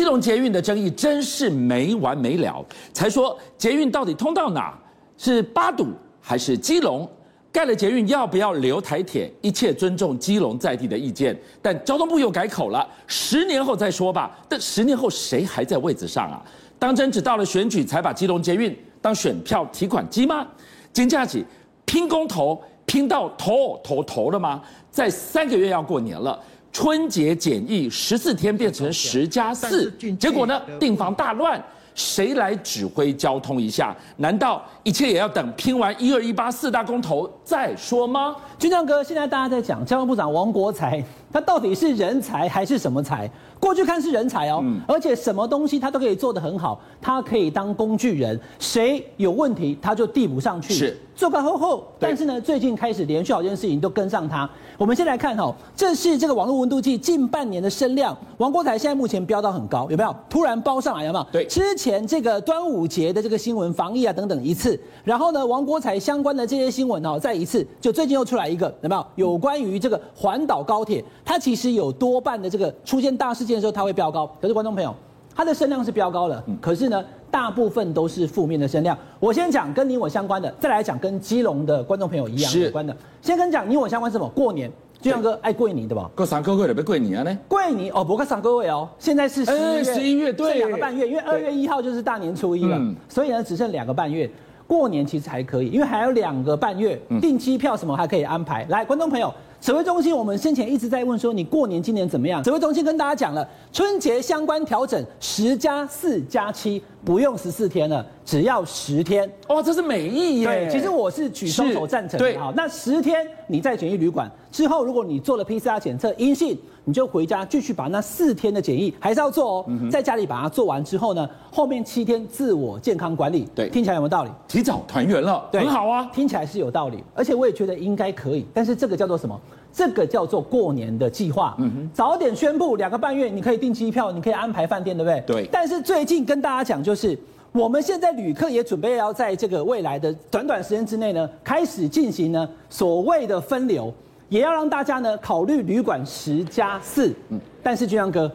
基隆捷运的争议真是没完没了。才说捷运到底通到哪？是八堵还是基隆？盖了捷运要不要留台铁？一切尊重基隆在地的意见。但交通部又改口了，十年后再说吧。但十年后谁还在位子上啊？当真只到了选举才把基隆捷运当选票提款机吗？金假期拼公投拼到头头头了吗？在三个月要过年了，春节检疫十四天变成十加四，结果呢？订房大乱。谁来指挥交通一下？难道一切也要等拼完一二一八四大公投再说吗？军将哥，现在大家在讲交通部长王国材，他到底是人才还是什么才？过去看是人才哦，而且什么东西他都可以做得很好，他可以当工具人，谁有问题他就递补上去，是做个后后。但是呢，最近开始连续好件事情都跟上他。我们先来看哈，这是这个网络温度计近半年的声量，王国才现在目前飙到很高，有没有？突然包上来，有没有？对，之前这个端午节的这个新闻、防疫啊等等一次，然后呢，王国才相关的这些新闻哦，再一次，就最近又出来一个，有没有？有关于这个环岛高铁，它其实有多半的这个出现大事件的时候，它会飙高。可是观众朋友，它的声量是飙高了，可是呢，大部分都是负面的声量。我先讲跟你我相关的，再来讲跟基隆的观众朋友一样有关的。先跟你讲你我相关是什么？过年。就像哥爱过年对吧？过三个月了，别过年啊呢？过年哦，不过三个月哦，现在是十一月，十一月对，两个半月，因为二月一号就是大年初一了，所以呢，只剩两个半月。过年其实还可以，因为还有两个半月，订机票什么还可以安排。来，观众朋友。指挥中心，我们先前一直在问说，你过年今年怎么样？指挥中心跟大家讲了，春节相关调整十加四加七，不用十四天了，只要十天。哦，这是美意耶！对，其实我是举双手赞成的。对，好，那十天你在检疫旅馆之后，如果你做了 PCR 检测阴性，你就回家继续把那四天的检疫还是要做哦，嗯、在家里把它做完之后呢，后面七天自我健康管理。对，听起来有没有道理？提早团圆了，对，很好啊，听起来是有道理，而且我也觉得应该可以。但是这个叫做什么？这个叫做过年的计划，嗯哼，早点宣布两个半月，你可以订机票，你可以安排饭店，对不对？对。但是最近跟大家讲，就是我们现在旅客也准备要在这个未来的短短时间之内呢，开始进行呢所谓的分流，也要让大家呢考虑旅馆十加四。嗯。但是军阳哥，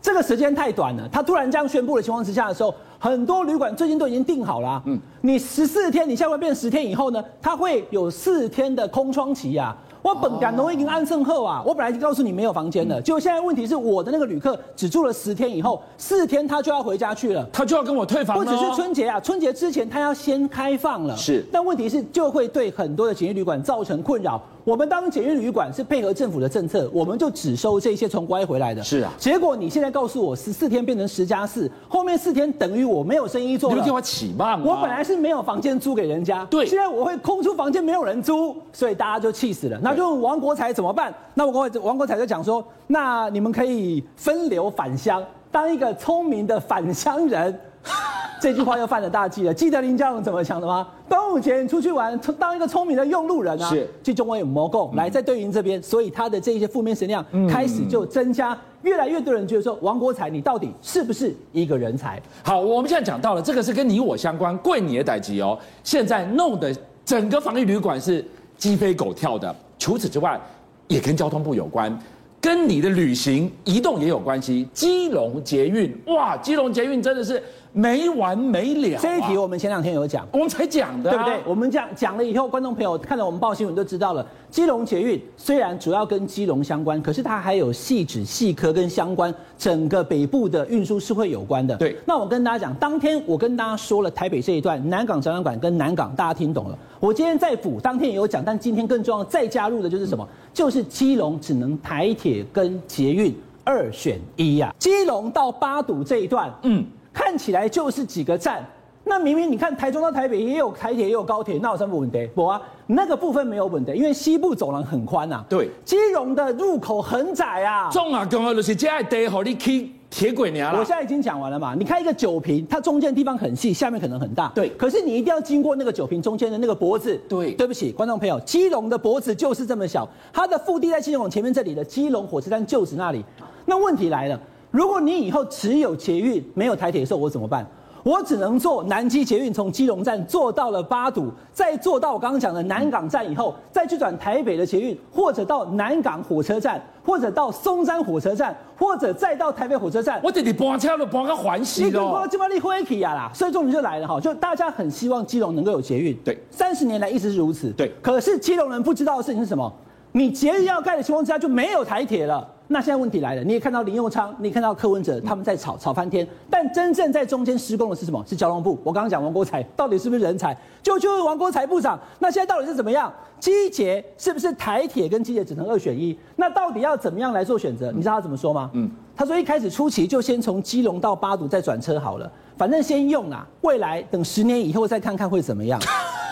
这个时间太短了，他突然这样宣布的情况之下的时候，很多旅馆最近都已经订好了啊。嗯。你十四天，你下回变十天以后呢，它会有四天的空窗期呀。我本港都已经安盛后啊，我本来就告诉你没有房间了，结果现在问题是我的那个旅客只住了十天以后，四天他就要回家去了，他就要跟我退房了。不只是春节啊，春节之前他要先开放了，是，但问题是就会对很多的简易旅馆造成困扰。我们当检疫旅馆是配合政府的政策，我们就只收这些从国外回来的。是啊，结果你现在告诉我十四天变成十加四，后面四天等于我没有生意做了。你们给我起骂吗？我本来是没有房间租给人家，对，现在我会空出房间没有人租，所以大家就气死了。那就问王国才怎么办？那我王国才就讲说，那你们可以分流返乡，当一个聪明的返乡人。这句话又犯了大忌了。记得林佳龙怎么讲的吗？端午节出去玩，当一个聪明的用路人啊。是。最终我有魔共来在对营这边，所以他的这些负面声量开始就增加，越来越多人觉得说王国才你到底是不是一个人才？好，我们现在讲到了这个是跟你我相关，贵你的代志哦。现在弄得整个防疫旅馆是鸡飞狗跳的。除此之外，也跟交通部有关，跟你的旅行移动也有关系。基隆捷运，哇，基隆捷运真的是。没完没了、啊。这一题我们前两天有讲，我们才讲的、啊，对不对？我们讲讲了以后，观众朋友看到我们报新闻就知道了。基隆捷运虽然主要跟基隆相关，可是它还有细指、细科跟相关整个北部的运输是会有关的。对。那我跟大家讲，当天我跟大家说了台北这一段南港展览馆跟南港，大家听懂了。我今天再补，当天也有讲，但今天更重要再加入的就是什么？就是基隆只能台铁跟捷运二选一呀、啊。基隆到八堵这一段，嗯。看起来就是几个站，那明明你看台中到台北也有台铁也有高铁，那有什么问题？不啊，那个部分没有问题，因为西部走廊很宽呐、啊。对，基隆的入口很窄啊。重啊，重要就是这爱地好你去铁轨娘了。我现在已经讲完了嘛，你看一个酒瓶，它中间地方很细，下面可能很大。对，可是你一定要经过那个酒瓶中间的那个脖子。对，对不起，观众朋友，基隆的脖子就是这么小，它的腹地在基隆前面这里的基隆火车站就是那里。那问题来了。如果你以后只有捷运没有台铁的时候，我怎么办？我只能坐南基捷运从基隆站坐到了八堵，再坐到我刚刚讲的南港站以后，再去转台北的捷运，或者到南港火车站，或者到松山火车站，或者再到台北火车站。我这里搬车都搬个环西的。你基本你会起啊啦，所以重点就来了哈，就大家很希望基隆能够有捷运。对，三十年来一直是如此。对，可是基隆人不知道的事情是什么？你捷运要盖的情况之下，就没有台铁了。那现在问题来了，你也看到林佑昌，你也看到柯文哲，他们在吵吵翻天。但真正在中间施工的是什么？是交通部。我刚刚讲王国才到底是不是人才？就就是王国才部长。那现在到底是怎么样？基捷是不是台铁跟基捷只能二选一？那到底要怎么样来做选择？你知道他怎么说吗？嗯，他说一开始初期就先从基隆到八堵再转车好了，反正先用啊，未来等十年以后再看看会怎么样。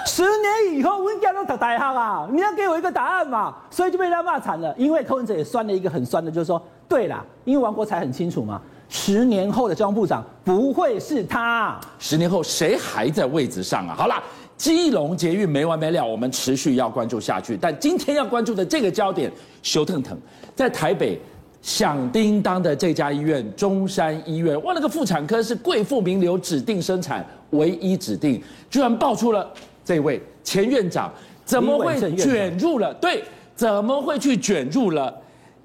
十年以后，我应该都打大哈啊！你要给我一个答案嘛，所以就被他骂惨了。因为柯文哲也酸了一个很酸的，就是说，对啦，因为王国材很清楚嘛，十年后的交通部长不会是他。十年后谁还在位置上啊？好啦，基隆捷运没完没了，我们持续要关注下去。但今天要关注的这个焦点，修腾腾在台北响叮当的这家医院——中山医院，哇，那个妇产科是贵妇名流指定生产，唯一指定，居然爆出了。这位前院长怎么会卷入了？对，怎么会去卷入了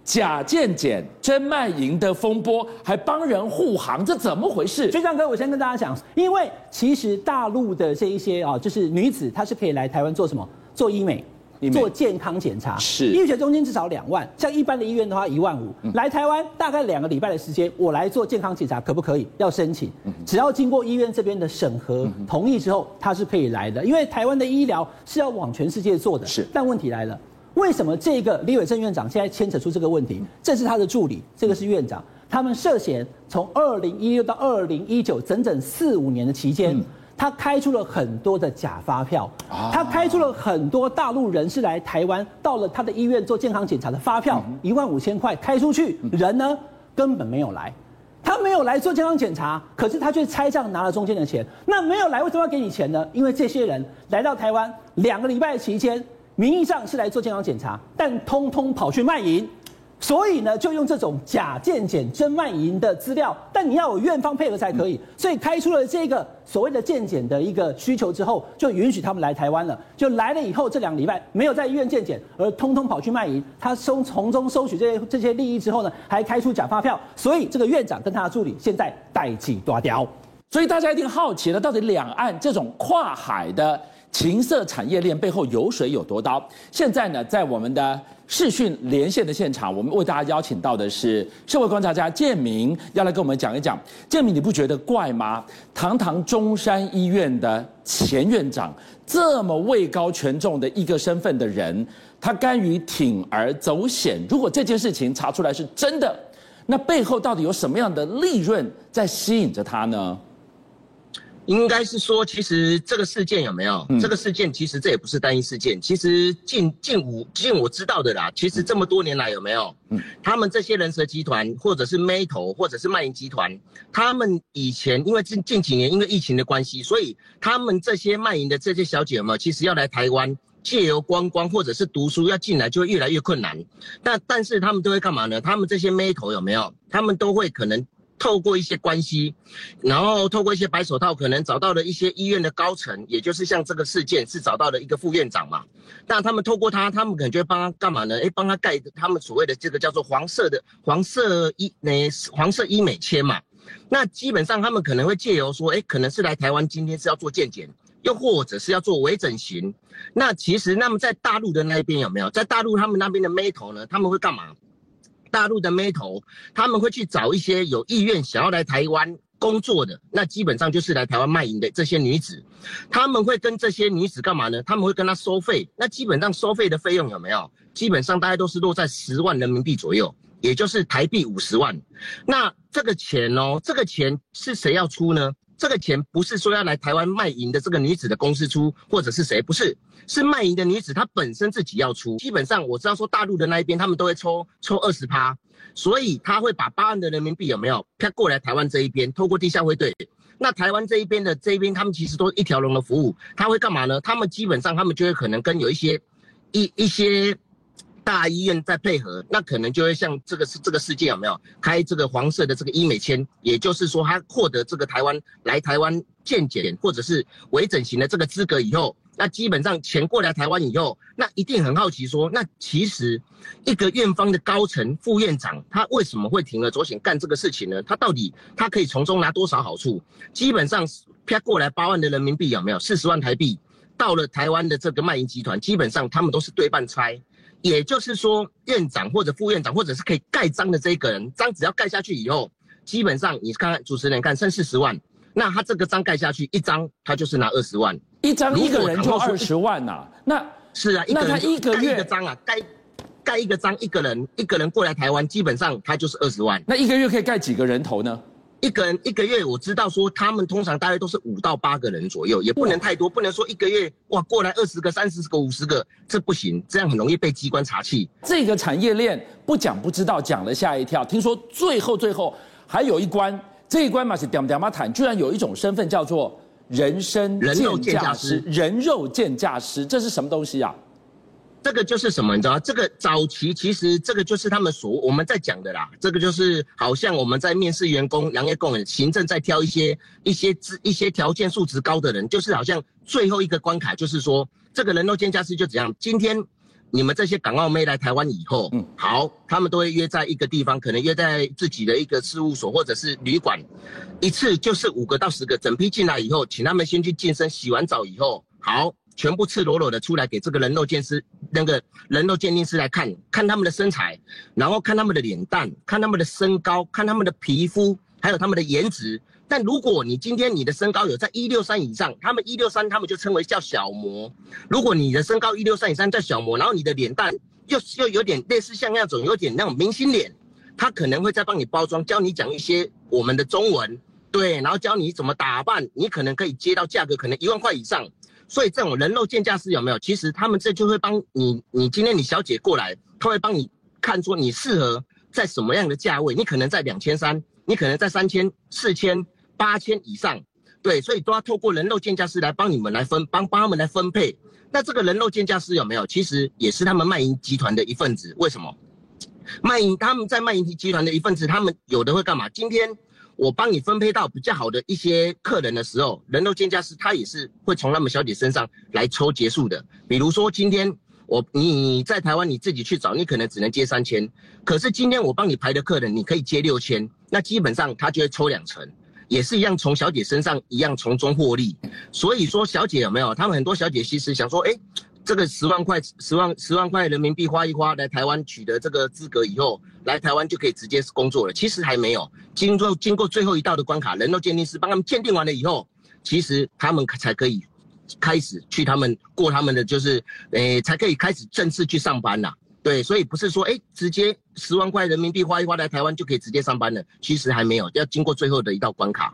假健检、真卖淫的风波，还帮人护航？这怎么回事？学长哥，我先跟大家讲，因为其实大陆的这一些啊，就是女子，她是可以来台湾做什么？做医美。做健康检查是医学中心至少两万，像一般的医院的话一万五。来台湾大概两个礼拜的时间，我来做健康检查可不可以？要申请，只要经过医院这边的审核同意之后，他是可以来的。因为台湾的医疗是要往全世界做的。是，但问题来了，为什么这个李伟正院长现在牵扯出这个问题？这是他的助理，这个是院长，他们涉嫌从二零一六到二零一九整整四五年的期间。他开出了很多的假发票，他开出了很多大陆人士来台湾，到了他的医院做健康检查的发票，一万五千块开出去，人呢根本没有来，他没有来做健康检查，可是他却拆账拿了中间的钱。那没有来，为什么要给你钱呢？因为这些人来到台湾两个礼拜的期间，名义上是来做健康检查，但通通跑去卖淫。所以呢，就用这种假健检、真卖淫的资料，但你要有院方配合才可以。所以开出了这个所谓的健检的一个需求之后，就允许他们来台湾了。就来了以后，这两个礼拜没有在医院健检，而通通跑去卖淫。他收从中收取这些这些利益之后呢，还开出假发票。所以这个院长跟他的助理现在代起抓雕。所以大家一定好奇了，到底两岸这种跨海的情色产业链背后油水有多高？现在呢，在我们的。视讯连线的现场，我们为大家邀请到的是社会观察家建明，要来跟我们讲一讲。建明，你不觉得怪吗？堂堂中山医院的前院长，这么位高权重的一个身份的人，他甘于铤而走险。如果这件事情查出来是真的，那背后到底有什么样的利润在吸引着他呢？应该是说，其实这个事件有没有？嗯、这个事件其实这也不是单一事件。其实近近五近我知道的啦，其实这么多年来有没有？嗯，他们这些人蛇集团，或者是妹头，或者是卖淫集团，他们以前因为近近几年因为疫情的关系，所以他们这些卖淫的这些小姐们，其实要来台湾借由观光或者是读书要进来，就会越来越困难。但但是他们都会干嘛呢？他们这些妹头有没有？他们都会可能。透过一些关系，然后透过一些白手套，可能找到了一些医院的高层，也就是像这个事件是找到了一个副院长嘛。但他们透过他，他们可能就会帮他干嘛呢？诶，帮他盖他们所谓的这个叫做黄色的黄色医那黄色医美签嘛。那基本上他们可能会借由说，诶，可能是来台湾今天是要做健检，又或者是要做微整形。那其实那么在大陆的那边有没有？在大陆他们那边的妹头呢？他们会干嘛？大陆的妹头，他们会去找一些有意愿想要来台湾工作的，那基本上就是来台湾卖淫的这些女子，他们会跟这些女子干嘛呢？他们会跟她收费，那基本上收费的费用有没有？基本上大概都是落在十万人民币左右，也就是台币五十万。那这个钱哦，这个钱是谁要出呢？这个钱不是说要来台湾卖淫的这个女子的公司出，或者是谁？不是，是卖淫的女子她本身自己要出。基本上我知道说大陆的那一边他们都会抽抽二十趴，所以他会把八万的人民币有没有骗过来台湾这一边，透过地下汇兑。那台湾这一边的这一边，他们其实都是一条龙的服务。他会干嘛呢？他们基本上他们就会可能跟有一些一一些大医院再配合，那可能就会像这个是这个事件有没有开这个黄色的这个医美签，也就是说他获得这个台湾来台湾健检或者是微整形的这个资格以后，那基本上钱过来台湾以后，那一定很好奇说，那其实一个院方的高层副院长他为什么会铤而走险干这个事情呢？他到底他可以从中拿多少好处？基本上啪过来八万的人民币有没有四十万台币？到了台湾的这个卖淫集团，基本上他们都是对半拆，也就是说，院长或者副院长，或者是可以盖章的这一个人，章只要盖下去以后，基本上你看看主持人看剩四十万，那他这个章盖下去一张，他就是拿二十万，一张一个人就二十万呐、啊，那是啊，那他一个月一个章啊，盖盖一个章，一个人一个人过来台湾，基本上他就是二十万，那一个月可以盖几个人头呢？一个人一个月，我知道说他们通常大概都是五到八个人左右，也不能太多，不能说一个月哇过来二十个、三十个、五十个，这不行，这样很容易被机关查气。这个产业链不讲不知道，讲了吓一跳。听说最后最后还有一关，这一关嘛是点点嘛坦，居然有一种身份叫做人身人肉鉴价师，人肉鉴价师，这是什么东西啊？这个就是什么？你知道吗？这个早期其实这个就是他们所我们在讲的啦。这个就是好像我们在面试员工、行业工人、行政在挑一些一些资一些条件素质高的人，就是好像最后一个关卡，就是说这个人肉鉴价师就怎样？今天你们这些港澳妹来台湾以后，嗯，好，他们都会约在一个地方，可能约在自己的一个事务所或者是旅馆，一次就是五个到十个，整批进来以后，请他们先去健身，洗完澡以后，好。全部赤裸裸的出来给这个人肉鉴师，那个人肉鉴定师来看，看他们的身材，然后看他们的脸蛋，看他们的身高，看他们的皮肤，还有他们的颜值。但如果你今天你的身高有在一六三以上，他们一六三他们就称为叫小模。如果你的身高一六三以上叫小模，然后你的脸蛋又又有点类似像那种有点那种明星脸，他可能会再帮你包装，教你讲一些我们的中文，对，然后教你怎么打扮，你可能可以接到价格可能一万块以上。所以这种人肉鉴价师有没有？其实他们这就会帮你，你今天你小姐过来，他会帮你看出你适合在什么样的价位。你可能在两千三，你可能在三千、四千、八千以上，对，所以都要透过人肉鉴价师来帮你们来分，帮帮他们来分配。那这个人肉鉴价师有没有？其实也是他们卖淫集团的一份子。为什么？卖淫他们在卖淫集团的一份子，他们有的会干嘛？今天。我帮你分配到比较好的一些客人的时候，人肉鉴价师他也是会从他们小姐身上来抽结数的。比如说今天我你在台湾你自己去找，你可能只能接三千，可是今天我帮你排的客人你可以接六千，那基本上他就会抽两成，也是一样从小姐身上一样从中获利。所以说小姐有没有？他们很多小姐其实想说，哎。这个十万块、十万、十万块人民币花一花，来台湾取得这个资格以后，来台湾就可以直接工作了。其实还没有经过经过最后一道的关卡，人肉鉴定师帮他们鉴定完了以后，其实他们才可以开始去他们过他们的就是，诶，才可以开始正式去上班呐。对，所以不是说诶直接十万块人民币花一花来台湾就可以直接上班了，其实还没有，要经过最后的一道关卡。